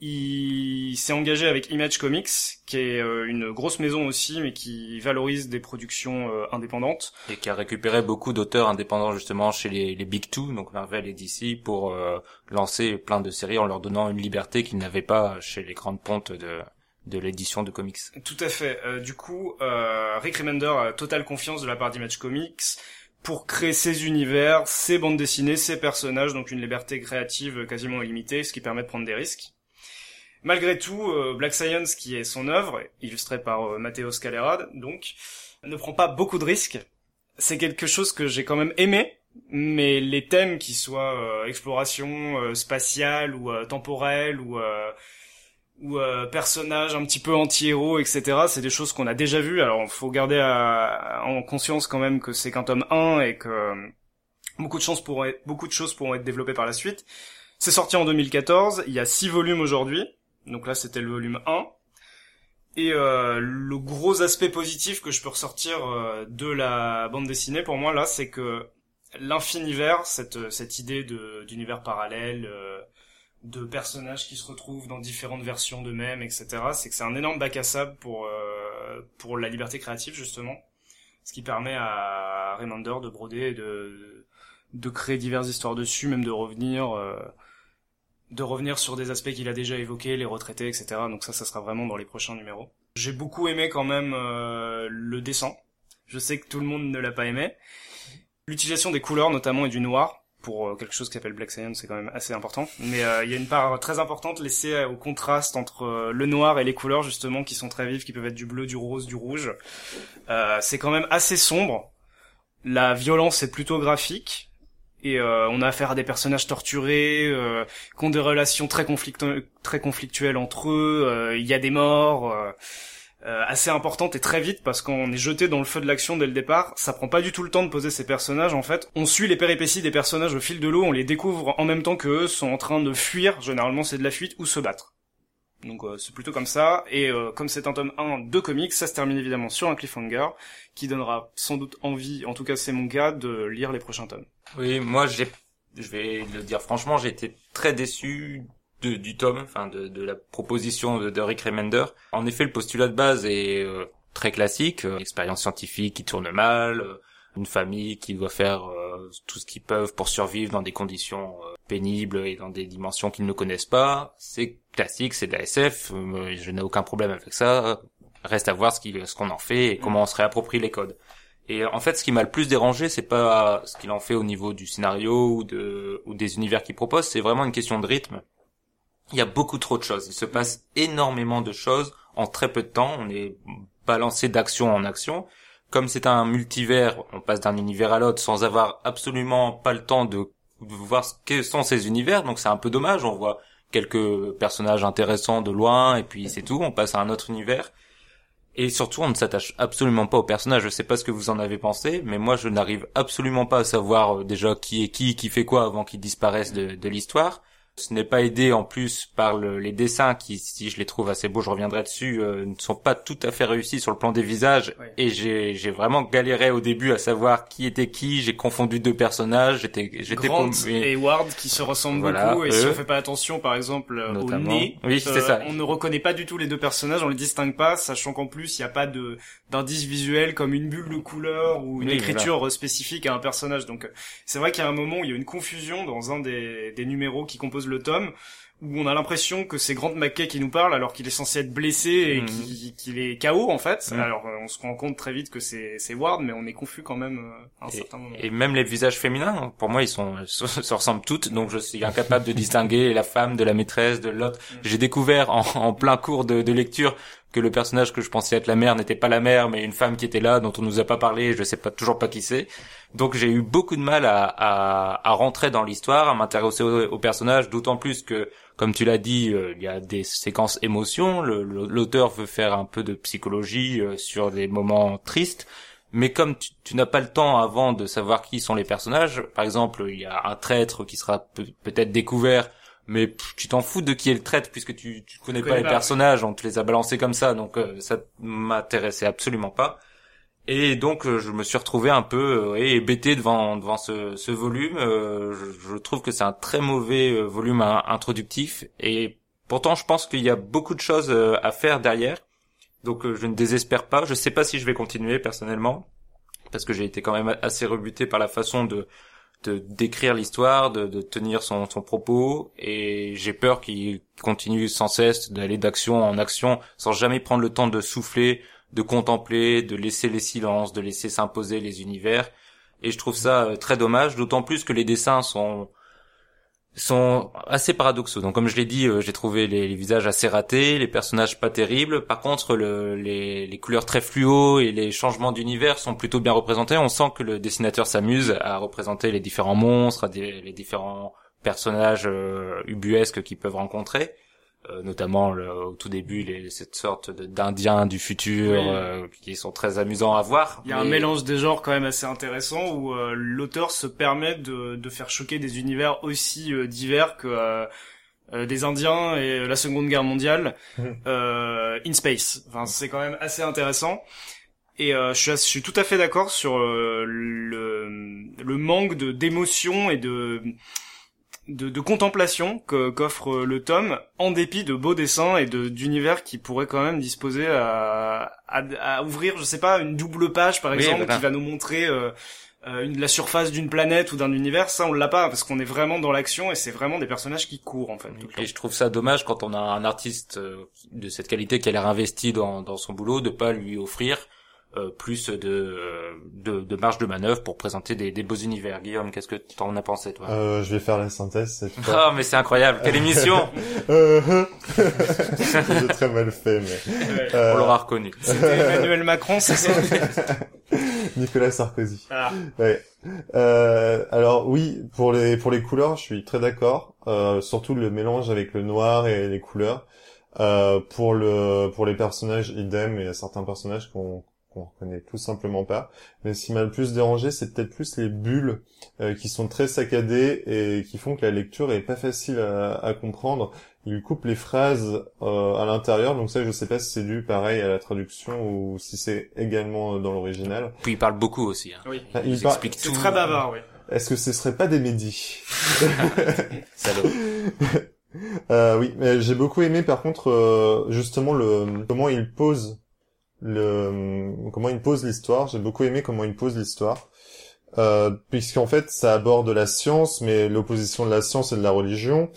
il s'est engagé avec Image Comics, qui est euh, une grosse maison aussi, mais qui valorise des productions euh, indépendantes. Et qui a récupéré beaucoup d'auteurs indépendants justement chez les, Big Two, donc Marvel et DC, pour euh, lancer plein de séries en leur donnant une liberté qu'ils n'avaient pas chez les grandes pontes de, de l'édition de comics. Tout à fait. Euh, du coup, euh, Rick Remender a totale confiance de la part d'Image Comics pour créer ses univers, ses bandes dessinées, ses personnages, donc une liberté créative quasiment illimitée, ce qui permet de prendre des risques. Malgré tout, euh, Black Science, qui est son œuvre, illustrée par euh, Matteo Scalerad, donc, ne prend pas beaucoup de risques. C'est quelque chose que j'ai quand même aimé, mais les thèmes qui soient exploration euh, spatiale ou euh, temporelle ou ou euh, personnages un petit peu anti-héros, etc. C'est des choses qu'on a déjà vues. Alors, faut garder à- en conscience quand même que c'est qu'un tome 1 et que euh, beaucoup de être, beaucoup de choses pourront être développées par la suite. C'est sorti en 2014. Il y a six volumes aujourd'hui. Donc là, c'était le volume 1. Et euh, le gros aspect positif que je peux ressortir euh, de la bande dessinée pour moi là, c'est que l'infinivers, cette cette idée d'univers parallèle, euh, de personnages qui se retrouvent dans différentes versions d'eux-mêmes, etc. C'est que c'est un énorme bac à sable pour euh, pour la liberté créative justement, ce qui permet à Remender de broder et de de créer diverses histoires dessus, même de revenir euh, de revenir sur des aspects qu'il a déjà évoqués, les retraités, etc. Donc ça, ça sera vraiment dans les prochains numéros. J'ai beaucoup aimé quand même euh, le dessin. Je sais que tout le monde ne l'a pas aimé. L'utilisation des couleurs notamment et du noir pour euh, quelque chose qui s'appelle Black Science, c'est quand même assez important. Mais euh, il y a une part très importante laissée euh, au contraste entre le noir et les couleurs justement qui sont très vives, qui peuvent être du bleu, du rose, du rouge. C'est quand même assez sombre. La violence est plutôt graphique. Et euh, on a affaire à des personnages torturés, euh, qui ont des relations très, conflictu- très conflictuelles entre eux. Il y a des morts euh, assez importantes et très vite parce qu'on est jeté dans le feu de l'action dès le départ. Ça prend pas du tout le temps de poser ces personnages. En fait, on suit les péripéties des personnages au fil de l'eau. On les découvre en même temps que eux sont en train de fuir. Généralement, c'est de la fuite ou se battre. Donc euh, c'est plutôt comme ça. Et euh, comme c'est un tome 1 de comics, ça se termine évidemment sur un cliffhanger qui donnera sans doute envie, en tout cas c'est mon cas, de lire les prochains tomes. Oui, moi j'ai, je vais le dire franchement, j'ai été très déçu de, du tome, enfin de, de la proposition de, de Rick Remender. En effet, le postulat de base est euh, très classique, euh, expérience scientifique qui tourne mal, euh, une famille qui doit faire euh, tout ce qu'ils peuvent pour survivre dans des conditions euh, pénibles et dans des dimensions qu'ils ne connaissent pas. C'est classique, c'est de la SF, euh, je n'ai aucun problème avec ça. Reste à voir ce qu'on en fait et comment on se réapproprie les codes. Et en fait, ce qui m'a le plus dérangé, c'est pas ce qu'il en fait au niveau du scénario ou de ou des univers qu'il propose, c'est vraiment une question de rythme. Il y a beaucoup trop de choses. Il se passe énormément de choses en très peu de temps. On est balancé d'action en action. Comme c'est un multivers, on passe d'un univers à l'autre sans avoir absolument pas le temps de voir ce que sont ces univers. Donc c'est un peu dommage. On voit quelques personnages intéressants de loin et puis c'est tout. On passe à un autre univers. Et surtout, on ne s'attache absolument pas aux personnages. Je sais pas ce que vous en avez pensé, mais moi, je n'arrive absolument pas à savoir euh, déjà qui est qui, qui fait quoi avant qu'ils disparaissent de, de l'histoire. Ce n'est pas aidé en plus par le- les dessins qui, si je les trouve assez beaux, je reviendrai dessus, euh, ne sont pas tout à fait réussis sur le plan des visages. Ouais. Et j'ai j'ai vraiment galéré au début à savoir qui était qui. J'ai confondu deux personnages. J'étais j'étais et Ward qui se ressemblent Voilà, beaucoup et si eux. on fait pas attention par exemple euh, au Notamment. nez, Oui, c'est ça. on ne reconnaît pas du tout les deux personnages, on les distingue pas, sachant qu'en plus il n'y a pas de d'indice visuel comme une bulle de couleur ou une Oui, écriture spécifique à un personnage. Donc euh, c'est vrai qu'il y a un moment où il y a une confusion dans un des, des numéros qui composent le tome où on a l'impression que c'est Grant McKay qui nous parle alors qu'il est censé être blessé et Mhm. qu'il est KO en fait. Mhm. Alors euh, on se rend compte très vite que c'est Ward mais on est confus quand même euh, à un Et, certain moment. et même les visages féminins, pour moi, ils sont se, se ressemblent toutes, donc je suis incapable de distinguer la femme de la maîtresse de l'autre. J'ai découvert en, en plein cours de, de lecture que le personnage que je pensais être la mère n'était pas la mère, mais une femme qui était là, dont on nous a pas parlé, je sais pas toujours pas qui c'est. Donc j'ai eu beaucoup de mal à, à, à rentrer dans l'histoire, à m'intéresser au, au personnage, d'autant plus que, comme tu l'as dit, euh, il y a des séquences émotions. L'auteur veut faire un peu de psychologie euh, sur des moments tristes. Mais comme tu, n'as pas le temps avant de savoir qui sont les personnages, par exemple, il y a un traître qui sera peut- peut-être découvert, mais pff, tu t'en fous de qui est le traître puisque tu, tu connais pas les pas, personnages, on te les a balancés comme ça, donc euh, ça m'intéressait absolument pas. Et donc euh, je me suis retrouvé un peu euh, hébété devant devant ce, ce volume. Euh, je, je trouve que c'est un très mauvais volume in- introductif et Pourtant, je pense qu'il y a beaucoup de choses à faire derrière. Donc, je ne désespère pas. Je sais pas si je vais continuer personnellement, parce que j'ai été quand même assez rebuté par la façon de de décrire l'histoire, de, tenir son, son propos, et j'ai peur qu'il continue sans cesse d'aller d'action en action, sans jamais prendre le temps de souffler, de contempler, de laisser les silences, de laisser s'imposer les univers. Et je trouve ça euh, très dommage, d'autant plus que les dessins sont sont assez paradoxaux. Donc comme je l'ai dit, euh, j'ai trouvé les, visages assez ratés, les personnages pas terribles. Par contre, le, les, couleurs très fluo et les changements d'univers sont plutôt bien représentés. On sent que le dessinateur s'amuse à représenter les différents monstres, les différents personnages euh, ubuesques qu'ils peuvent rencontrer. Euh, notamment le- au tout début les, cette sorte de- d'indiens du futur Oui. euh, qui sont très amusants à voir. Il y a un mélange des genres quand même assez intéressant où euh, l'auteur se permet de, de faire choquer des univers aussi euh, divers que euh, euh, des Indiens et la Seconde Guerre mondiale euh, in space. Enfin, c'est quand même assez intéressant. Et euh, je, suis, je suis tout à fait d'accord sur euh, le, le manque de d'émotion et de de, de contemplation que qu'offre le tome, en dépit de beaux dessins et de d'univers qui pourraient quand même disposer à, à, à ouvrir, je sais pas, une double page par Oui, exemple, qui va nous montrer euh, euh, une, la surface d'une planète ou d'un univers. Ça, on l'a pas parce qu'on est vraiment dans l'action et c'est vraiment des personnages qui courent en fait. tout le temps. Et je trouve ça dommage quand on a un artiste euh, de cette qualité qui a l'air investi dans, dans son boulot de pas lui offrir euh, plus de, euh, de de marge de manœuvre pour présenter des, des beaux univers. Guillaume, qu'est-ce que t'en as pensé toi? Euh, je vais faire la synthèse cette fois. Oh mais c'est incroyable, quelle émission Euh, J'ai très mal fait, mais... Ouais. Euh, On l'aura reconnu. C'était Emmanuel Macron, c'est ça? Nicolas Sarkozy. Ah. Ouais. Euh, alors oui, pour les pour les couleurs, je suis très d'accord. Euh, surtout le mélange avec le noir et les couleurs. Euh, pour le pour les personnages, idem. Il y a certains personnages qu'on qu'on reconnaît tout simplement pas. Mais ce qui m'a le plus dérangé, c'est peut-être plus les bulles euh, qui sont très saccadées et qui font que la lecture est pas facile à, à comprendre. Il coupe les phrases euh, à l'intérieur, donc ça, je sais pas si c'est dû pareil à la traduction ou si c'est également dans l'original. Puis il parle beaucoup aussi. Hein. Oui. Il, il par- explique C'est tout. très bavard, oui. Est-ce que ce serait pas des médis? Salaud. euh, Oui, mais j'ai beaucoup aimé par contre euh, justement le comment il pose le comment il pose l'histoire. J'ai beaucoup aimé comment il pose l'histoire. Euh, puisqu'en fait ça aborde la science, mais l'opposition de la science et de la religion,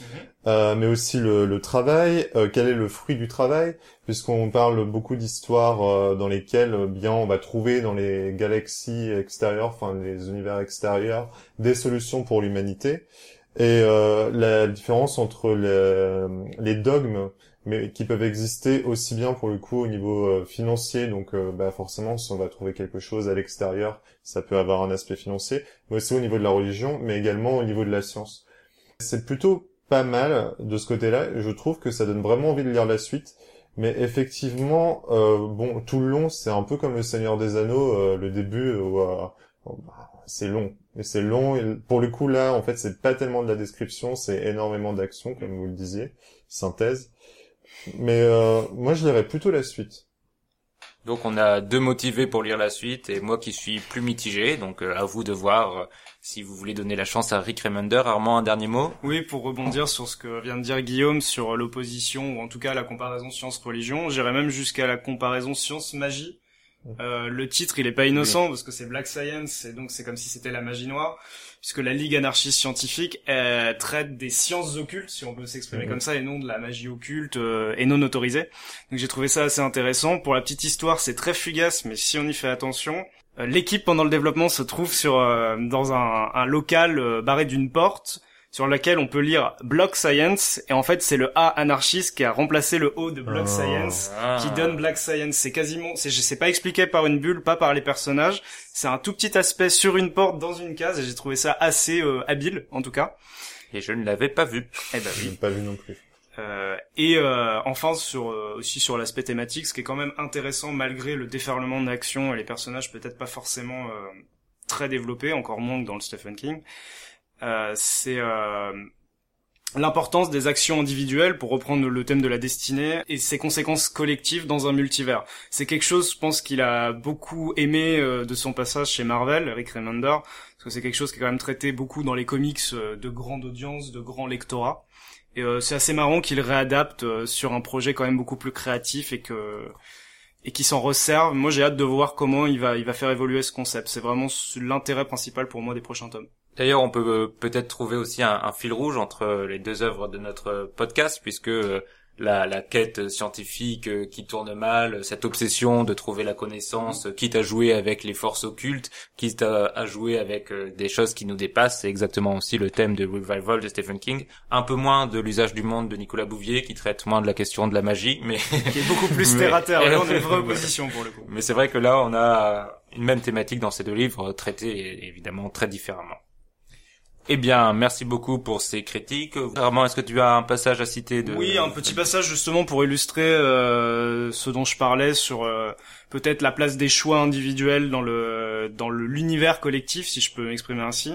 euh, mais aussi le, le travail, euh, quel est le fruit du travail, puisqu'on parle beaucoup d'histoires euh, dans lesquelles euh, bien on va trouver dans les galaxies extérieures, enfin les univers extérieurs, des solutions pour l'humanité. Et euh, la différence entre les, les dogmes, mais qui peuvent exister aussi bien pour le coup au niveau euh, financier, donc euh, bah, forcément si on va trouver quelque chose à l'extérieur, ça peut avoir un aspect financier, mais aussi au niveau de la religion, mais également au niveau de la science. C'est plutôt pas mal de ce côté-là, je trouve que ça donne vraiment envie de lire la suite. Mais effectivement, euh, bon, tout le long, c'est un peu comme le Seigneur des Anneaux, euh, le début, euh, bah, c'est long. Et c'est long, pour le coup, là, en fait, c'est pas tellement de la description, c'est énormément d'action, comme vous le disiez, synthèse. Mais euh, moi, je lirais plutôt la suite. Donc on a deux motivés pour lire la suite et moi qui suis plus mitigé. Donc euh, à vous de voir euh, si vous voulez donner la chance à Rick Remender. Armand, un dernier mot? Oui, pour rebondir sur ce que vient de dire Guillaume sur l'opposition, ou en tout cas la comparaison science-religion, j'irais même jusqu'à la comparaison science-magie. Euh, le titre, il est pas innocent parce que c'est Black Science, et donc c'est comme si c'était la magie noire, puisque la Ligue anarchiste scientifique euh, traite des sciences occultes, si on peut s'exprimer Mhm. comme ça, et non de la magie occulte euh, et non autorisée. Donc j'ai trouvé ça assez intéressant. Pour la petite histoire, c'est très fugace, mais si on y fait attention, euh, l'équipe pendant le développement se trouve sur euh, dans un, un local euh, barré d'une porte sur laquelle on peut lire Block Science et en fait c'est le A anarchiste qui a remplacé le O de Block Oh. Science Ah. qui donne Black Science. C'est quasiment, c'est, je sais pas expliqué par une bulle, pas par les personnages. C'est un tout petit aspect sur une porte dans une case et j'ai trouvé ça assez euh, habile en tout cas. Et je ne l'avais pas vu. Eh ben Je l'ai pas vu non plus. euh, et euh, enfin sur euh, aussi sur l'aspect thématique, ce qui est quand même intéressant malgré le déferlement d'action et les personnages peut-être pas forcément euh, très développés, encore moins que dans le Stephen King. Euh, c'est euh, l'importance des actions individuelles pour reprendre le thème de la destinée et ses conséquences collectives dans un multivers. C'est quelque chose, je pense, qu'il a beaucoup aimé euh, de son passage chez Marvel, Rick Remender, parce que c'est quelque chose qui est quand même traité beaucoup dans les comics de grande audience, de grand lectorat. Et c'est assez marrant qu'il réadapte sur un projet quand même beaucoup plus créatif et que et qui s'en resserve. Moi, j'ai hâte de voir comment il va il va faire évoluer ce concept. C'est vraiment l'intérêt principal pour moi des prochains tomes. D'ailleurs, on peut euh, peut-être trouver aussi un, un fil rouge entre les deux œuvres de notre podcast, puisque euh, la, la quête scientifique euh, qui tourne mal, cette obsession de trouver la connaissance, euh, quitte à jouer avec les forces occultes, quitte à, à jouer avec euh, des choses qui nous dépassent, c'est exactement aussi le thème de Revival de Stephen King. Un peu moins de l'usage du monde de Nicolas Bouvier, qui traite moins de la question de la magie, mais Qui est beaucoup plus terre à terre. Et là, on est une vraie opposition pour le coup. mais c'est vrai que là, on a une même thématique dans ces deux livres, traitée évidemment très différemment. Eh bien, merci beaucoup pour ces critiques. Armand, est-ce que tu as un passage à citer de... Oui, un petit passage justement pour illustrer euh, ce dont je parlais sur euh, peut-être la place des choix individuels dans le dans l'univers collectif, si je peux m'exprimer ainsi.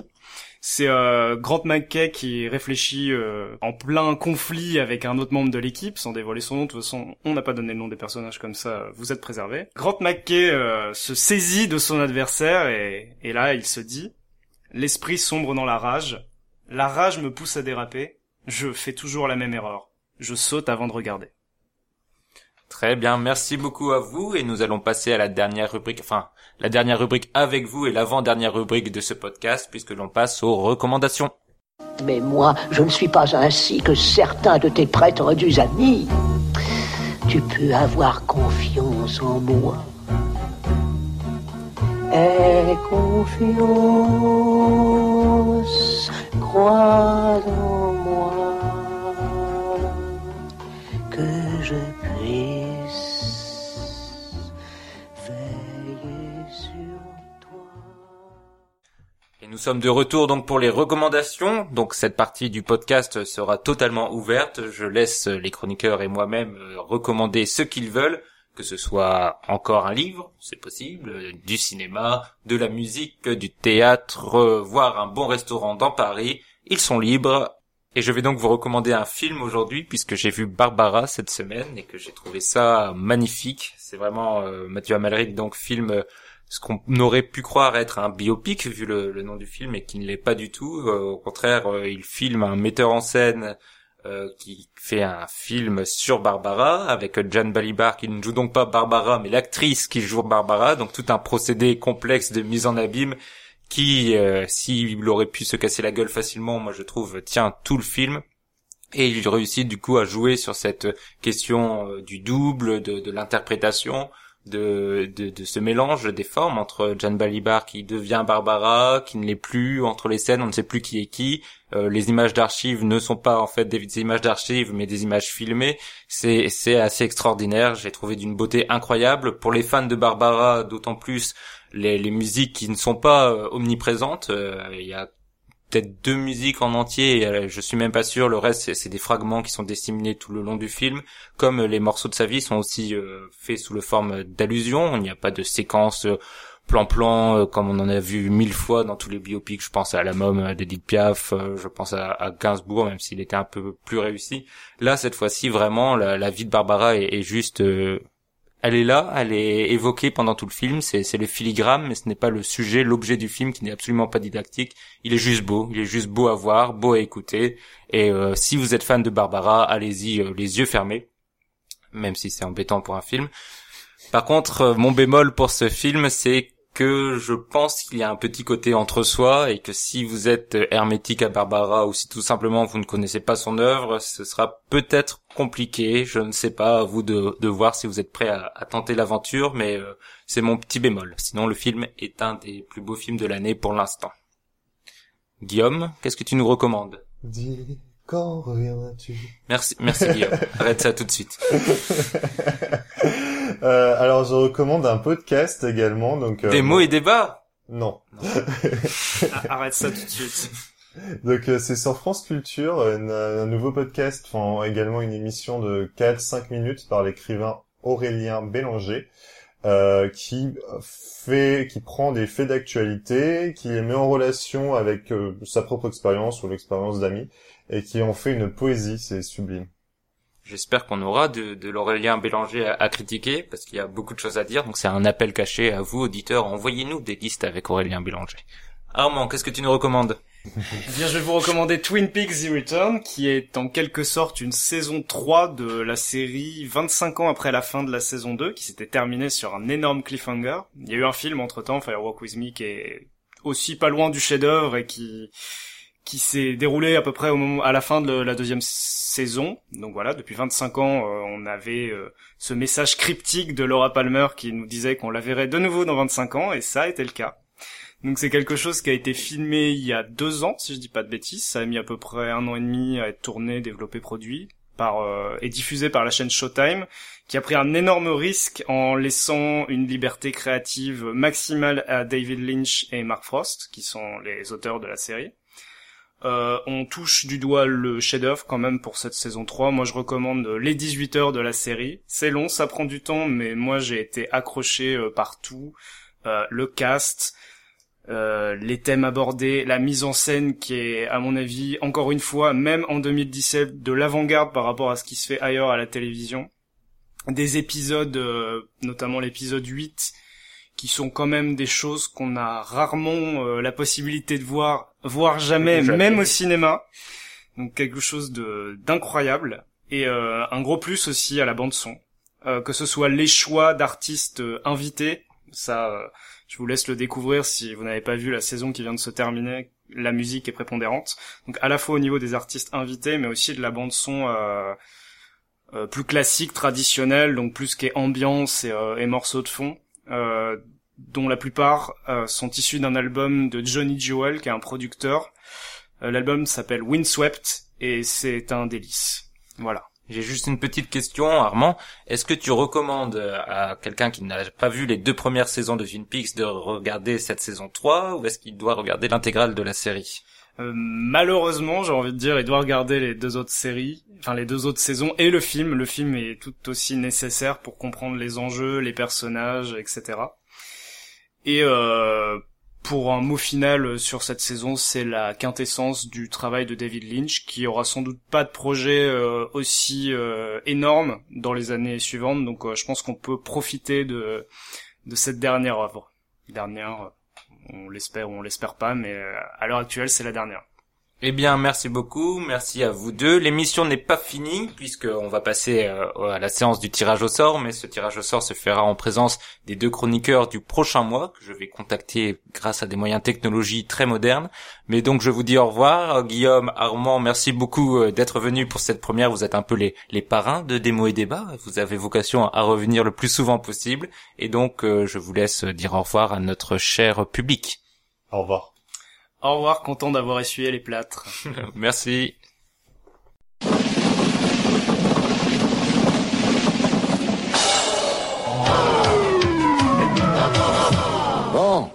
C'est euh, Grant McKay qui réfléchit euh, en plein conflit avec un autre membre de l'équipe, sans dévoiler son nom. De toute façon, on n'a pas donné le nom des personnages comme ça. Vous êtes préservés. Grant McKay se saisit de son adversaire et là, il se dit l'esprit sombre dans la rage. La rage me pousse à déraper. Je fais toujours la même erreur. Je saute avant de regarder. Très bien, merci beaucoup à vous et nous allons passer à la dernière rubrique, enfin la dernière rubrique avec vous et l'avant-dernière rubrique de ce podcast puisque l'on passe aux recommandations. Mais moi, je ne suis pas ainsi que certains de tes prétendus amis. Tu peux avoir confiance en moi. Aie confiance, crois en moi, que je puisse veiller sur toi. Et nous sommes de retour donc pour les recommandations. Donc cette partie du podcast sera totalement ouverte. Je laisse les chroniqueurs et moi-même euh, recommander ce qu'ils veulent, que ce soit encore un livre, c'est possible, du cinéma, de la musique, du théâtre, voire un bon restaurant dans Paris. Ils sont libres. Et je vais donc vous recommander un film aujourd'hui puisque j'ai vu Barbara cette semaine et que j'ai trouvé ça magnifique. C'est vraiment euh, Mathieu Amalric donc film euh, ce qu'on aurait pu croire être un biopic vu le, le nom du film et qui ne l'est pas du tout. Euh, au contraire, euh, il filme un metteur en scène euh, qui fait un film sur Barbara avec Jan Balibar qui ne joue donc pas Barbara mais l'actrice qui joue Barbara. Donc tout un procédé complexe de mise en abîme qui, euh, s'il aurait pu se casser la gueule facilement, moi je trouve, tient tout le film. Et il réussit du coup à jouer sur cette question euh, du double, de l'interprétation, de, de, ce mélange des formes entre Jan Balibar qui devient Barbara, qui ne l'est plus, entre les scènes on ne sait plus qui est qui, Euh, les images d'archives ne sont pas en fait des, des images d'archives mais des images filmées, c'est c'est assez extraordinaire, j'ai trouvé d'une beauté incroyable. Pour les fans de Barbara, d'autant plus les, les musiques qui ne sont pas euh, omniprésentes, euh, il y a peut-être deux musiques en entier, et, euh, je suis même pas sûr, le reste c'est- des fragments qui sont disséminés tout le long du film, comme les morceaux de sa vie sont aussi euh, faits sous le forme d'allusions, il n'y a pas de séquence euh, plan-plan euh, comme on en a vu mille fois dans tous les biopics, je pense à La euh, d'Edith Piaf, euh, je pense à, à Gainsbourg, même s'il était un peu plus réussi. Là, cette fois-ci, vraiment, la, la vie de Barbara est juste... elle est là, elle est évoquée pendant tout le film, c'est c'est le filigrane, mais ce n'est pas le sujet, l'objet du film qui n'est absolument pas didactique. Il est juste beau, il est juste beau à voir, beau à écouter. Et euh, si vous êtes fan de Barbara, allez-y euh, les yeux fermés, même si c'est embêtant pour un film. Par contre, euh, mon bémol pour ce film, c'est que je pense qu'il y a un petit côté entre soi et que si vous êtes hermétique à Barbara ou si tout simplement vous ne connaissez pas son œuvre, ce sera peut-être compliqué. Je ne sais pas à vous de, de voir si vous êtes prêt à, à tenter l'aventure, mais euh, c'est mon petit bémol. Sinon, le film est un des plus beaux films de l'année pour l'instant. Guillaume, qu'est-ce que tu nous recommandes? Dis, quand reviendras-tu Merci, merci Guillaume. Arrête ça tout de suite. Euh, alors, je recommande un podcast également. Donc, euh, Des mots et débats Non. Ah, Arrête ça tout de suite. Donc, euh, c'est sur France Culture, une- un nouveau podcast, enfin, également une émission de 4-5 minutes par l'écrivain Aurélien Bélanger, euh, qui fait, qui prend des faits d'actualité, qui les met en relation avec euh, sa propre expérience ou l'expérience d'amis, et qui en fait une poésie, c'est sublime. J'espère qu'on aura de, de l'Aurélien Bélanger à, critiquer, parce qu'il y a beaucoup de choses à dire, donc c'est un appel caché à vous, auditeurs, envoyez-nous des listes avec Aurélien Bélanger. Armand, qu'est-ce que tu nous recommandes Eh bien, je vais vous recommander Twin Peaks The Return, qui est en quelque sorte une saison 3 de la série 25 ans après la fin de la saison 2, qui s'était terminée sur un énorme cliffhanger. Il y a eu un film entre-temps, Firewalk With Me, qui est aussi pas loin du chef-d'œuvre et qui qui s'est déroulé à peu près au moment à la fin de la deuxième saison. Donc voilà, depuis 25 ans, euh, on avait euh, ce message cryptique de Laura Palmer qui nous disait qu'on la verrait de nouveau dans 25 ans, et ça a été le cas. Donc c'est quelque chose qui a été filmé il y a deux ans, si je dis pas de bêtises. Ça a mis à peu près un an et demi à être tourné, développé, produit par euh, et diffusé par la chaîne Showtime, qui a pris un énorme risque en laissant une liberté créative maximale à David Lynch et Mark Frost, qui sont les auteurs de la série. Euh, on touche du doigt le chef-d'œuvre quand même pour cette saison 3. Moi, je recommande les 18 heures de la série. C'est long, ça prend du temps, mais moi, j'ai été accroché euh, partout. Euh, le cast, euh, les thèmes abordés, la mise en scène qui est, à mon avis, encore une fois, même en 2017, de l'avant-garde par rapport à ce qui se fait ailleurs à la télévision. Des épisodes, euh, notamment l'épisode 8, qui sont quand même des choses qu'on a rarement euh, la possibilité de voir, voire jamais, Jamais. même au cinéma. Donc quelque chose de d'incroyable et euh, un gros plus aussi à la bande son, Euh, que ce soit les choix d'artistes invités, ça, euh, je vous laisse le découvrir si vous n'avez pas vu la saison qui vient de se terminer. La musique est prépondérante, donc à la fois au niveau des artistes invités, mais aussi de la bande son. Euh, euh, plus classique, traditionnelle, donc plus ce qui est ambiance et, euh, et morceaux de fond euh, dont la plupart euh, sont issus d'un album de Johnny Jewel, qui est un producteur. Euh, L'album s'appelle Windswept et c'est un délice. Voilà. J'ai juste une petite question, Armand. Est-ce que tu recommandes à quelqu'un qui n'a pas vu les deux premières saisons de Twin Peaks de regarder cette saison 3 ou est-ce qu'il doit regarder l'intégrale de la série? Euh, malheureusement, j'ai envie de dire, il doit regarder les deux autres séries, enfin les deux autres saisons et le film. Le film est tout aussi nécessaire pour comprendre les enjeux, les personnages, etc. Et euh, pour un mot final sur cette saison, c'est la quintessence du travail de David Lynch, qui aura sans doute pas de projet euh, aussi énorme dans les années suivantes. Donc, je pense qu'on peut profiter de de cette dernière œuvre. Dernière, on l'espère ou on l'espère pas, mais euh, à l'heure actuelle, c'est la dernière. Eh bien, merci beaucoup, merci à vous deux. L'émission n'est pas finie puisque on va passer euh, à la séance du tirage au sort, mais ce tirage au sort se fera en présence des deux chroniqueurs du prochain mois que je vais contacter grâce à des moyens technologiques très modernes. Mais donc, je vous dis au revoir, Guillaume, Armand, merci beaucoup euh, d'être venus pour cette première. Vous êtes un peu les les parrains de démo et débat. Vous avez vocation à revenir le plus souvent possible, et donc euh, je vous laisse dire au revoir à notre cher public. Au revoir. Au revoir, content d'avoir essuyé les plâtres. Merci. Bon,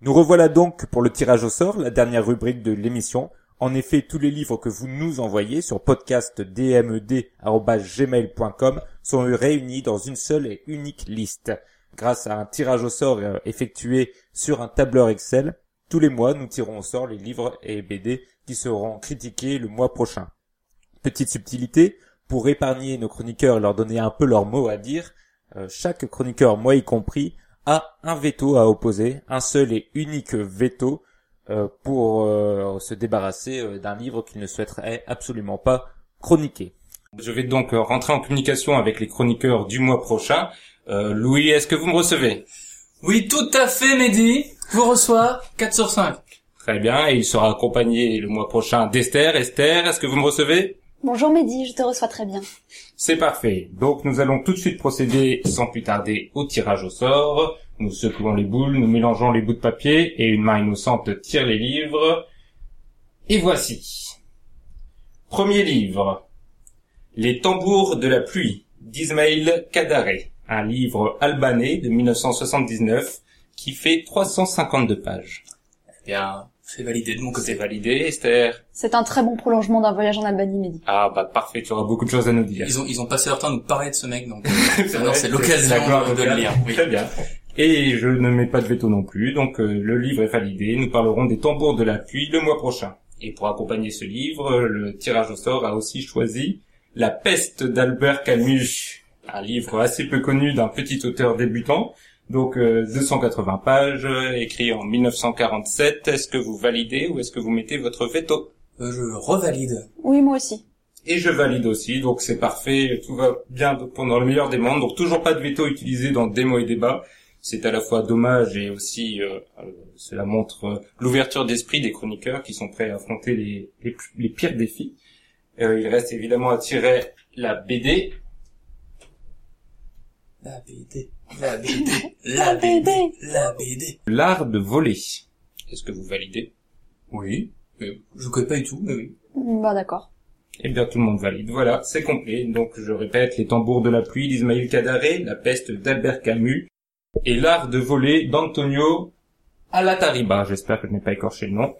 Nous revoilà donc pour le tirage au sort, la dernière rubrique de l'émission. En effet, tous les livres que vous nous envoyez sur podcastdmed.gmail.com sont réunis dans une seule et unique liste. Grâce à un tirage au sort euh, effectué sur un tableur Excel, tous les mois, nous tirons au sort les livres et BD qui seront critiqués le mois prochain. Petite subtilité, pour épargner nos chroniqueurs et leur donner un peu leur mot à dire, euh, chaque chroniqueur, moi y compris, a un veto à opposer, un seul et unique veto euh, pour euh, se débarrasser d'un livre qu'il ne souhaiterait absolument pas chroniquer. Je vais donc rentrer en communication avec les chroniqueurs du mois prochain. Louis, est-ce que vous me recevez? Oui, tout à fait, Mehdi. Je vous reçois 4 sur 5. Très bien, et il sera accompagné le mois prochain d'Esther. Esther, est-ce que vous me recevez? Bonjour Mehdi, je te reçois très bien. C'est parfait. Donc nous allons tout de suite procéder sans plus tarder au tirage au sort. Nous secouons les boules, nous mélangeons les bouts de papier et une main innocente tire les livres. Et voici. Premier livre. Les tambours de la pluie d'Ismail Kadare. Un livre albanais de 1979 qui fait 352 pages. Eh bien, c'est validé de mon C'est côté. validé, Esther. C'est un très bon prolongement d'un voyage en Albanie, Mehdi. Ah bah parfait, tu auras beaucoup de choses à nous dire. Ils ont, ils ont passé leur temps à nous parler de ce mec, donc C'est vrai, c'est l'occasion de, de le lire. Oui. Très bien. Et je ne mets pas de veto non plus, donc euh, le livre est validé. Nous parlerons des tambours de la pluie le mois prochain. Et pour accompagner ce livre, euh, le tirage au sort a aussi choisi La peste d'Albert Camus, un livre assez peu connu d'un petit auteur débutant. Donc euh, 280 pages, euh, écrit en 1947. Est-ce que vous validez ou est-ce que vous mettez votre veto? Euh, je revalide. Oui, moi aussi. Et je valide aussi, donc c'est parfait, tout va bien pendant le meilleur des mondes. Donc toujours pas de veto utilisé dans démo et débat. C'est à la fois dommage et aussi euh, euh, cela montre euh, l'ouverture d'esprit des chroniqueurs qui sont prêts à affronter les, les, les pires défis. Euh, il reste évidemment à tirer la BD. La BD, la BD, la BD, la BD. L'art de voler. Est-ce que vous validez? Oui. Euh, Je connais pas du tout, mais oui. Bah d'accord. Eh bien, tout le monde valide. Voilà, c'est complet. Donc, je répète, les tambours de la pluie d'Ismaïl Kadaré, la peste d'Albert Camus, et l'art de voler d'Antonio Alatariba. J'espère que je n'ai pas écorché le nom.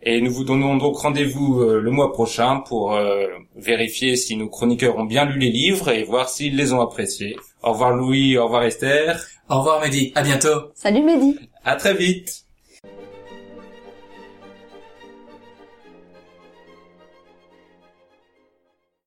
Et nous vous donnons donc rendez-vous euh, le mois prochain pour euh, vérifier si nos chroniqueurs ont bien lu les livres et voir s'ils les ont appréciés. Au revoir Louis, au revoir Esther. Au revoir Mehdi, à bientôt. Salut Mehdi À très vite.